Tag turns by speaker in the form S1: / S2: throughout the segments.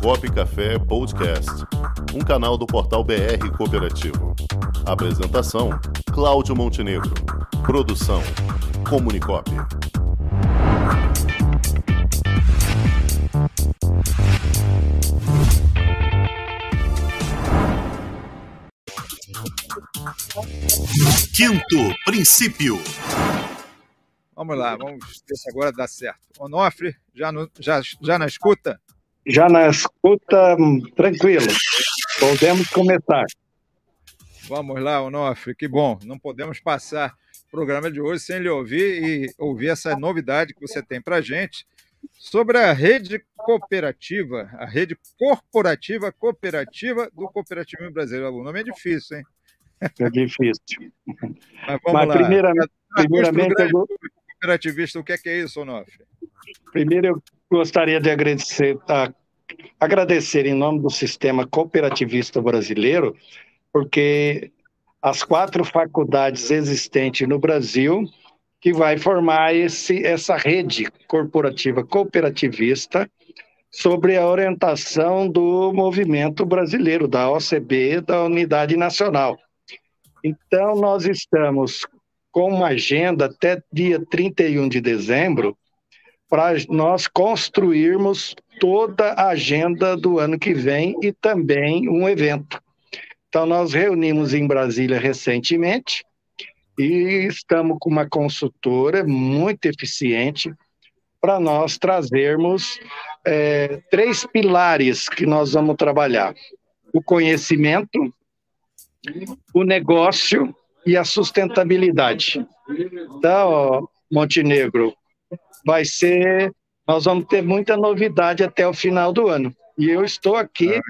S1: Comunicop Café Podcast, um canal do portal BR Cooperativo. Apresentação: Cláudio Montenegro. Produção: Comunicop. Quinto princípio.
S2: Vamos lá, vamos ver se agora dá certo. Onofre, já, no, já, já na escuta?
S3: Já na escuta, tranquilo. Podemos começar.
S2: Vamos lá, Onofre, que bom. Não podemos passar o programa de hoje sem lhe ouvir e ouvir essa novidade que você tem para a gente sobre a rede cooperativa, a rede corporativa cooperativa do cooperativismo brasileiro. O nome é difícil, hein?
S3: É difícil.
S2: Mas vamos Mas lá. Primeiramente, primeiramente eu cooperativista, o que é, que é isso, Onofre?
S3: Primeiro, eu gostaria de agradecer, a, agradecer em nome do sistema cooperativista brasileiro, porque as quatro faculdades existentes no Brasil que vai formar esse, essa rede corporativa cooperativista sobre a orientação do movimento brasileiro, da OCB, da Unidade Nacional. Então, nós estamos com uma agenda até dia 31 de dezembro para nós construirmos toda a agenda do ano que vem e também um evento. Então, nós reunimos em Brasília recentemente e estamos com uma consultora muito eficiente para nós trazermos é, três pilares que nós vamos trabalhar: o conhecimento, o negócio e a sustentabilidade. Então, Montenegro, vai ser. Nós vamos ter muita novidade até o final do ano. E eu estou aqui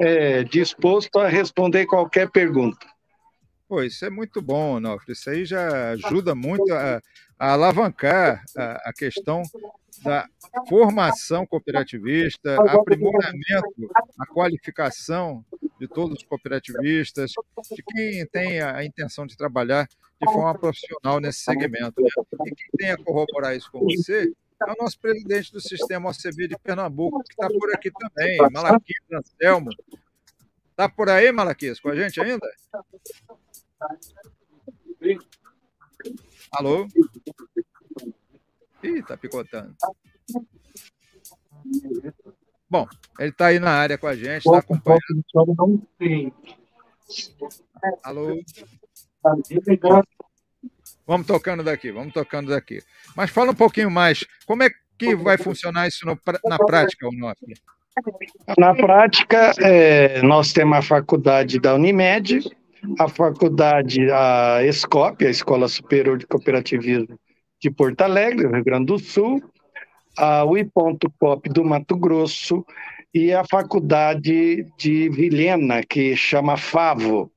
S3: é, disposto a responder qualquer pergunta.
S2: Pô, isso é muito bom, Nofre. Isso aí já ajuda muito a, a alavancar a, a, questão da formação cooperativista, aprimoramento, a qualificação de todos os cooperativistas, de quem tem a intenção de trabalhar de forma profissional nesse segmento. Né? E quem tem a corroborar isso com você é o nosso presidente do sistema OCB de Pernambuco, que está por aqui também, Malaquias Anselmo. Está por aí, Malaquias, com a gente ainda? Alô? Ih, tá picotando. Bom, ele está aí na área com a gente, está acompanhando. Alô? Vamos tocando daqui, vamos tocando daqui. Mas fala um pouquinho mais, como é que vai funcionar isso no, na prática, nosso?
S3: Na prática, é, nós temos a faculdade da Unimed, a faculdade, a ESCOP, a Escola Superior de Cooperativismo de Porto Alegre, Rio Grande do Sul, a UI.cop do Mato Grosso e a faculdade de Vilhena, que chama FAVO.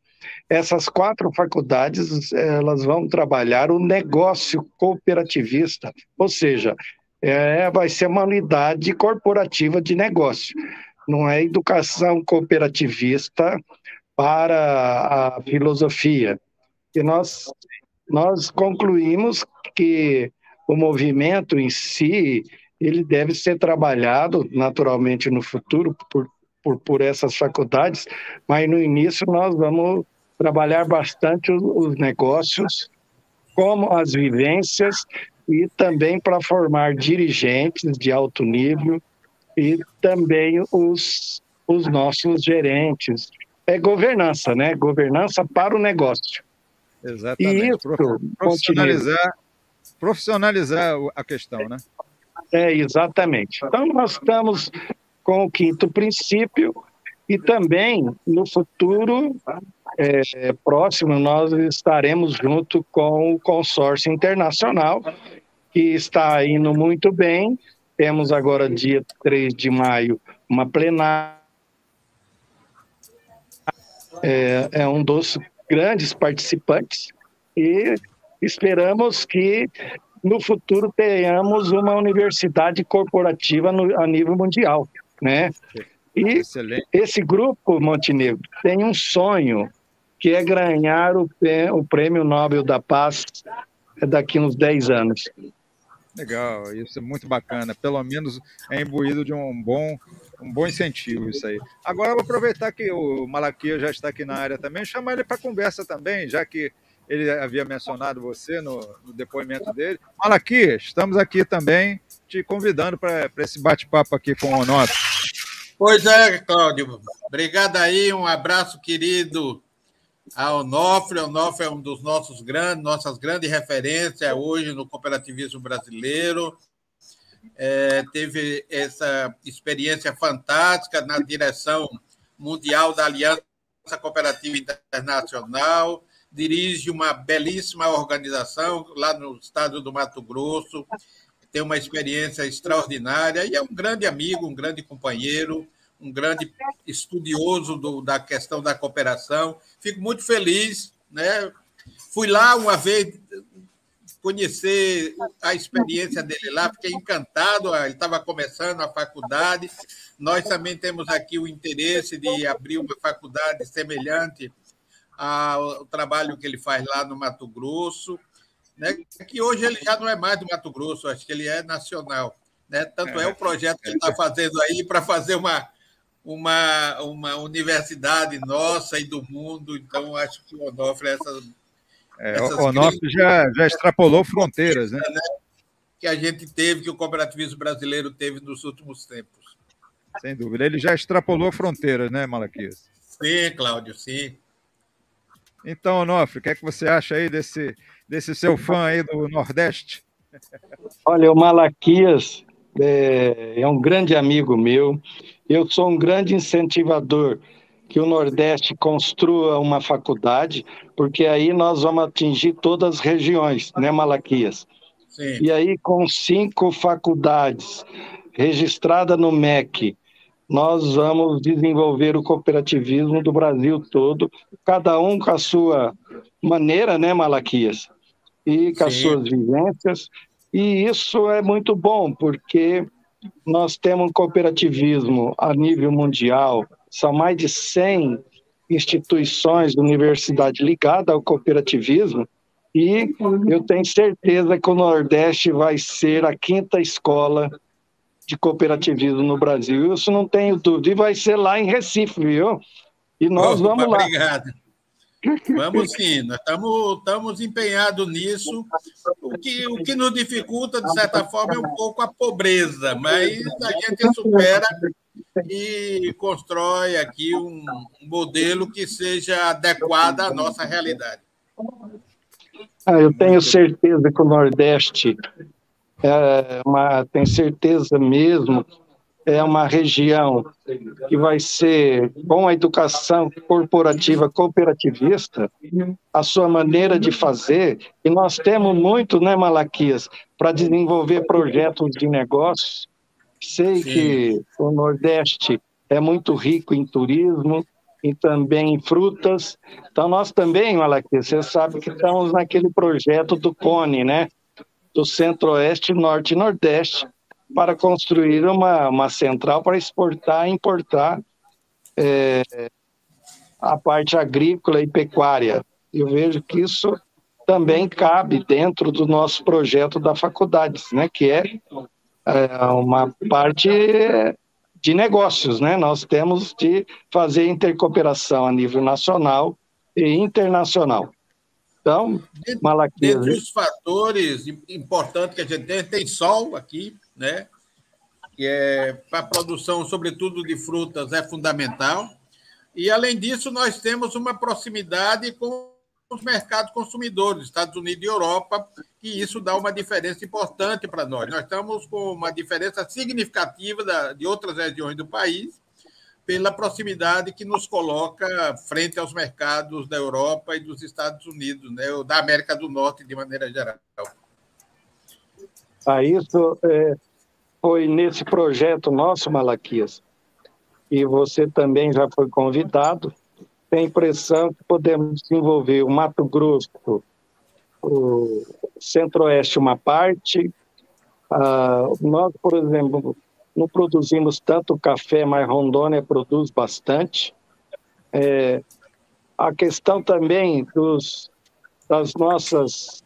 S3: Essas quatro faculdades, elas vão trabalhar o negócio cooperativista, ou seja, é, vai ser uma unidade corporativa de negócio, não é educação cooperativista para a filosofia. E nós, nós concluímos que o movimento em si ele deve ser trabalhado naturalmente no futuro por, por, por essas faculdades, mas no início nós vamos trabalhar bastante os, os negócios, como as vivências e também para formar dirigentes de alto nível e também os, os nossos gerentes, é governança, né? Governança para o negócio.
S2: Exatamente. E isso, profissionalizar, profissionalizar a questão, né?
S3: É, exatamente. Então, nós estamos com o quinto princípio e também, no futuro é, próximo, nós estaremos junto com o consórcio internacional, que está indo muito bem. Temos agora, dia 3 de maio, uma plenária é, é um dos grandes participantes e esperamos que no futuro tenhamos uma universidade corporativa no, a nível mundial, né? E Excelente. esse grupo Montenegro tem um sonho que é ganhar o, o prêmio Nobel da Paz daqui uns 10 anos.
S2: Legal, isso é muito bacana. Pelo menos é imbuído de um bom um bom incentivo isso aí. Agora eu vou aproveitar que o Malaquias já está aqui na área também, chamar ele para conversa também, já que ele havia mencionado você no, no depoimento dele. Malaquias, estamos aqui também te convidando para esse bate-papo aqui com o Onofre.
S4: Pois é, Cláudio. Obrigado aí, um abraço querido ao Onofre. O Onofre é um dos nossos grandes, nossas grandes referências hoje no cooperativismo brasileiro. É, teve essa experiência fantástica na direção mundial da Aliança Cooperativa Internacional, dirige uma belíssima organização lá no estado do Mato Grosso, tem uma experiência extraordinária e é um grande amigo, um grande companheiro, um grande estudioso do, da questão da cooperação. Fico muito feliz, né? Fui lá uma vez conhecer a experiência dele lá, fiquei encantado. Ele estava começando a faculdade. Nós também temos aqui o interesse de abrir uma faculdade semelhante ao trabalho que ele faz lá no Mato Grosso né? que hoje ele já não é mais do Mato Grosso, acho que ele é nacional. Né? Tanto é, é o projeto que ele está fazendo aí para fazer uma, uma, uma universidade nossa e do mundo. Então, acho que o Onofre, essas.
S2: É, o Onofre já, já extrapolou fronteiras, né? né?
S4: Que a gente teve, que o cooperativismo brasileiro teve nos últimos tempos.
S2: Sem dúvida. Ele já extrapolou fronteiras, né, Malaquias?
S4: Sim, Cláudio, sim.
S2: Então, Onofre, o que é que você acha aí desse, desse seu fã aí do Nordeste?
S3: Olha, o Malaquias é, é um grande amigo meu. Eu sou um grande incentivador que o Nordeste construa uma faculdade, porque aí nós vamos atingir todas as regiões, né, Malaquias? Sim. E aí, com cinco faculdades registradas no MEC, nós vamos desenvolver o cooperativismo do Brasil todo, cada um com a sua maneira, né, Malaquias? e com Sim. as suas vivências. E isso é muito bom, porque nós temos cooperativismo a nível mundial, são mais de 100 instituições de universidade ligadas ao cooperativismo, e eu tenho certeza que o Nordeste vai ser a quinta escola de cooperativismo no Brasil. Isso não tenho dúvida. E vai ser lá em Recife, viu? E nós Opa, vamos lá.
S4: Obrigado. Vamos sim, nós estamos, estamos empenhados nisso. O que, o que nos dificulta, de certa forma, é um pouco a pobreza, mas a gente supera e constrói aqui um, um modelo que seja adequado à nossa realidade.
S3: Ah, eu tenho certeza que o Nordeste é uma, tem certeza mesmo é uma região que vai ser, com a educação corporativa cooperativista, a sua maneira de fazer, e nós temos muito, né, Malaquias, para desenvolver projetos de negócios. Sei Sim. que o Nordeste é muito rico em turismo e também em frutas. Então, nós também, Malaquias, você sabe que estamos naquele projeto do CONE, né? Do Centro-Oeste, Norte e Nordeste, para construir uma, uma central para exportar e importar é, a parte agrícola e pecuária. Eu vejo que isso também cabe dentro do nosso projeto da faculdade, né, que é, é uma parte de negócios, né? Nós temos de fazer intercooperação a nível nacional e internacional. Então,
S4: Malaquias... Dentre os fatores importantes que a gente tem, tem sol aqui, né? que é para a produção, sobretudo de frutas, é fundamental. E, além disso, nós temos uma proximidade com os mercados consumidores, Estados Unidos e Europa, e isso dá uma diferença importante para nós. Nós estamos com uma diferença significativa de outras regiões do país, pela proximidade que nos coloca frente aos mercados da Europa e dos Estados Unidos, né, ou da América do Norte, de maneira geral.
S3: Ah, isso é, foi nesse projeto nosso, Malaquias, e você também já foi convidado, tem a impressão que podemos desenvolver o Mato Grosso, o Centro-Oeste uma parte. Ah, nós, por exemplo, não produzimos tanto café, mas Rondônia produz bastante. É, a questão também dos, das nossas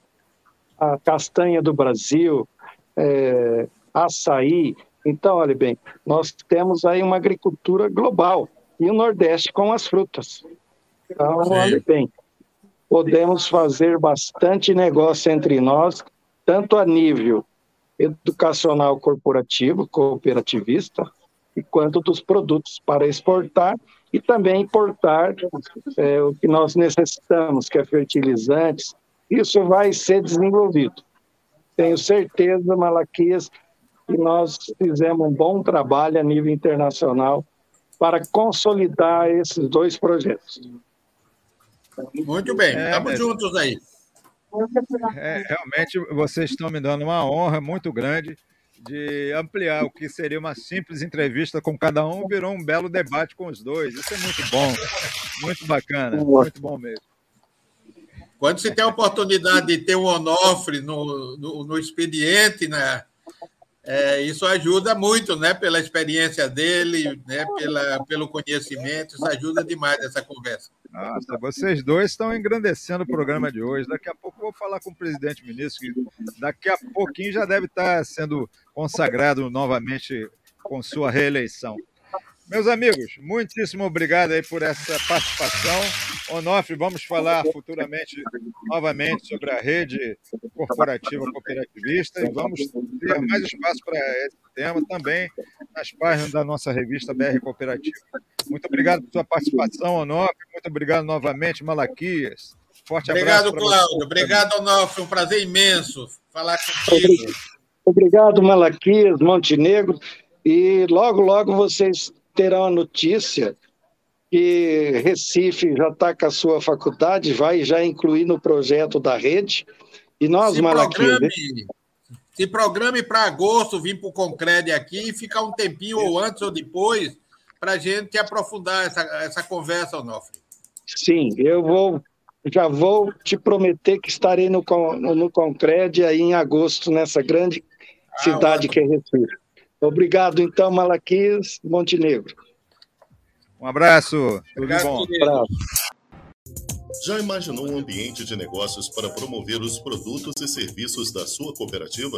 S3: a castanha do Brasil, é, açaí. Então, olha bem, nós temos aí uma agricultura global e o Nordeste com as frutas. Então, Sim. olha bem, podemos fazer bastante negócio entre nós, tanto a nível educacional corporativo, cooperativista, quanto dos produtos para exportar e também importar é, o que nós necessitamos, que é fertilizantes. Isso vai ser desenvolvido. Tenho certeza, Malaquias, que nós fizemos um bom trabalho a nível internacional para consolidar esses dois projetos.
S4: Muito bem, estamos é, juntos aí.
S2: É, realmente vocês estão me dando uma honra muito grande de ampliar o que seria uma simples entrevista com cada um, virou um belo debate com os dois. Isso é muito bom, muito bacana, muito bom mesmo.
S4: Quando se tem a oportunidade de ter um Onofre no, no, no expediente, né, é, isso ajuda muito, né? Pela experiência dele, né? Pela, pelo conhecimento, isso ajuda demais essa conversa.
S2: Nossa, vocês dois estão engrandecendo o programa de hoje. Daqui a pouco eu vou falar com o presidente ministro, que daqui a pouquinho já deve estar sendo consagrado novamente com sua reeleição. Meus amigos, muitíssimo obrigado aí por essa participação. Onofre, vamos falar futuramente novamente sobre a rede corporativa cooperativista e vamos ter mais espaço para esse tema também nas páginas da nossa revista BR Cooperativa. Muito obrigado por sua participação, Onofre. Muito obrigado novamente, Malaquias.
S4: Forte obrigado, abraço. Obrigado, Cláudio. Obrigado, Onofre. Um prazer imenso falar contigo.
S3: Obrigado, Malaquias, Montenegro. E logo, logo vocês terá a notícia que Recife já está com a sua faculdade, vai já incluir no projeto da rede. E nós, se Malaquia... Programe,
S4: se programe para agosto vir para o Concrede aqui e ficar um tempinho, ou antes ou depois, para a gente aprofundar essa, essa conversa, Onofre.
S3: Sim, eu vou já vou te prometer que estarei no, no, Concrede aí em agosto, nessa grande ah, cidade que é Recife. Obrigado, então, Malaquias Montenegro.
S2: Um abraço. Tudo de bom. Um abraço.
S1: Já imaginou um ambiente de negócios para promover os produtos e serviços da sua cooperativa?